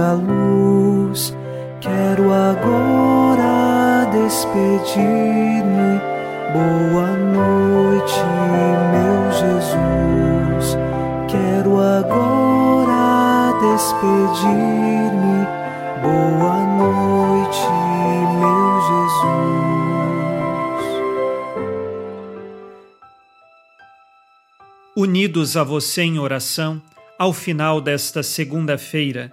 a luz. Quero agora despedir-me. Boa noite, meu Jesus. Quero agora despedir-me. Boa noite, meu Jesus. Unidos a você em oração, ao final desta segunda-feira,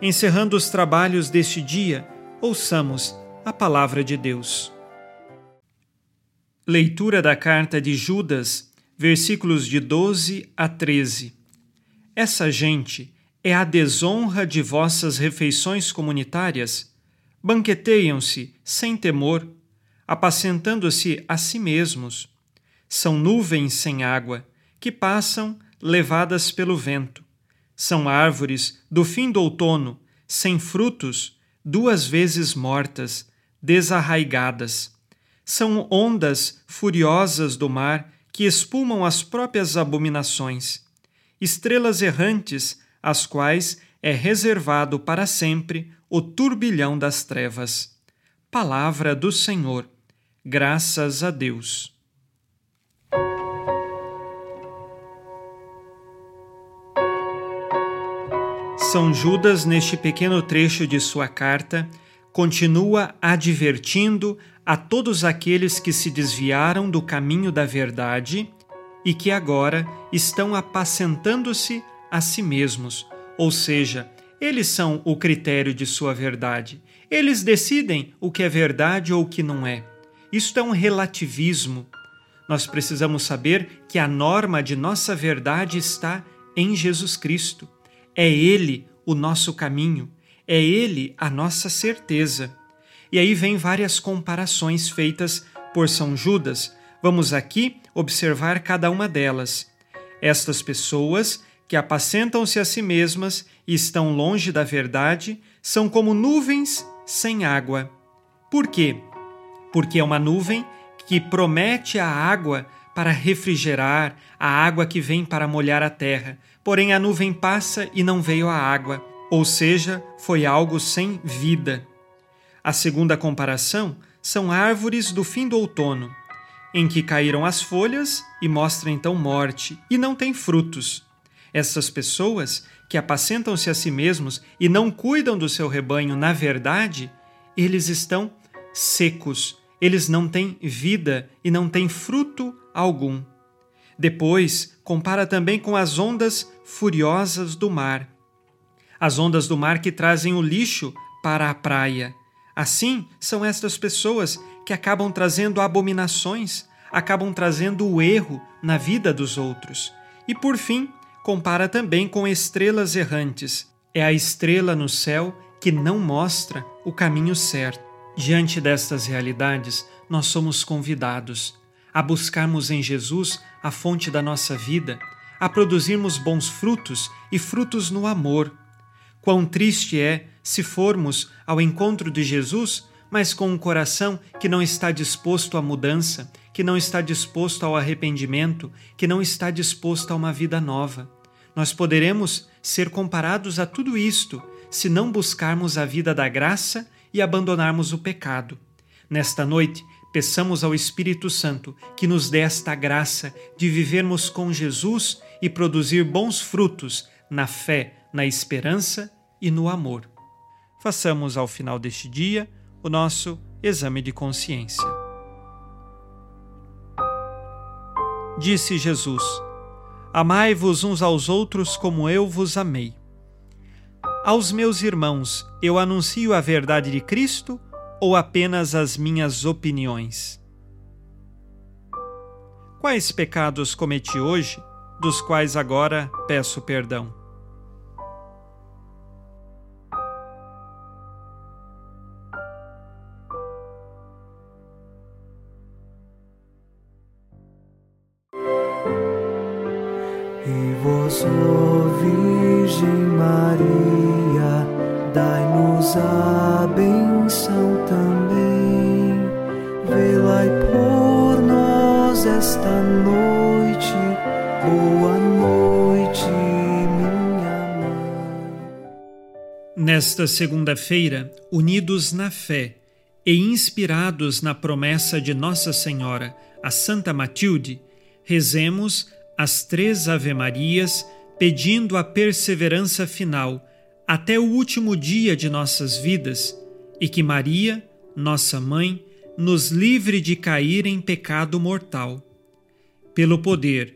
encerrando os trabalhos deste dia, ouçamos a palavra de Deus. Leitura da carta de Judas, versículos de 12 a 13. Essa gente é a desonra de vossas refeições comunitárias? Banqueteiam-se sem temor, apacentando-se a si mesmos. São nuvens sem água, que passam levadas pelo vento. São árvores do fim do outono, sem frutos, duas vezes mortas, desarraigadas. São ondas furiosas do mar que espumam as próprias abominações. Estrelas errantes às quais é reservado para sempre o turbilhão das trevas. Palavra do Senhor. Graças a Deus. São Judas, neste pequeno trecho de sua carta, continua advertindo a todos aqueles que se desviaram do caminho da verdade e que agora estão apacentando-se a si mesmos, ou seja, eles são o critério de sua verdade. Eles decidem o que é verdade ou o que não é. Isto é um relativismo. Nós precisamos saber que a norma de nossa verdade está em Jesus Cristo. É Ele o nosso caminho, é Ele a nossa certeza. E aí vem várias comparações feitas por São Judas. Vamos aqui observar cada uma delas. Estas pessoas que apacentam-se a si mesmas e estão longe da verdade, são como nuvens sem água. Por quê? Porque é uma nuvem que promete a água para refrigerar, a água que vem para molhar a terra. Porém, a nuvem passa e não veio a água, ou seja, foi algo sem vida. A segunda comparação são árvores do fim do outono, em que caíram as folhas e mostra então morte, e não tem frutos. Essas pessoas que apacentam-se a si mesmos e não cuidam do seu rebanho, na verdade, eles estão secos, eles não têm vida e não têm fruto algum. Depois, compara também com as ondas furiosas do mar. As ondas do mar que trazem o lixo para a praia. Assim são estas pessoas que acabam trazendo abominações, acabam trazendo o erro na vida dos outros. E por fim, compara também com estrelas errantes. É a estrela no céu que não mostra o caminho certo. Diante destas realidades, nós somos convidados a buscarmos em Jesus a fonte da nossa vida, a produzirmos bons frutos e frutos no amor. Quão triste é se formos ao encontro de Jesus, mas com um coração que não está disposto à mudança, que não está disposto ao arrependimento, que não está disposto a uma vida nova. Nós poderemos ser comparados a tudo isto se não buscarmos a vida da graça e abandonarmos o pecado. Nesta noite, peçamos ao Espírito Santo que nos dê esta graça de vivermos com Jesus e produzir bons frutos na fé, na esperança e no amor. Façamos ao final deste dia o nosso exame de consciência. Disse Jesus: Amai-vos uns aos outros como eu vos amei. Aos meus irmãos, eu anuncio a verdade de Cristo ou apenas as minhas opiniões? Quais pecados cometi hoje, dos quais agora peço perdão? E vós, Virgem Maria, dai-nos a benção Boa noite, minha mãe. Nesta segunda-feira, unidos na fé e inspirados na promessa de Nossa Senhora, a Santa Matilde, rezemos as três Ave-Marias, pedindo a perseverança final até o último dia de nossas vidas e que Maria, nossa mãe, nos livre de cair em pecado mortal. Pelo poder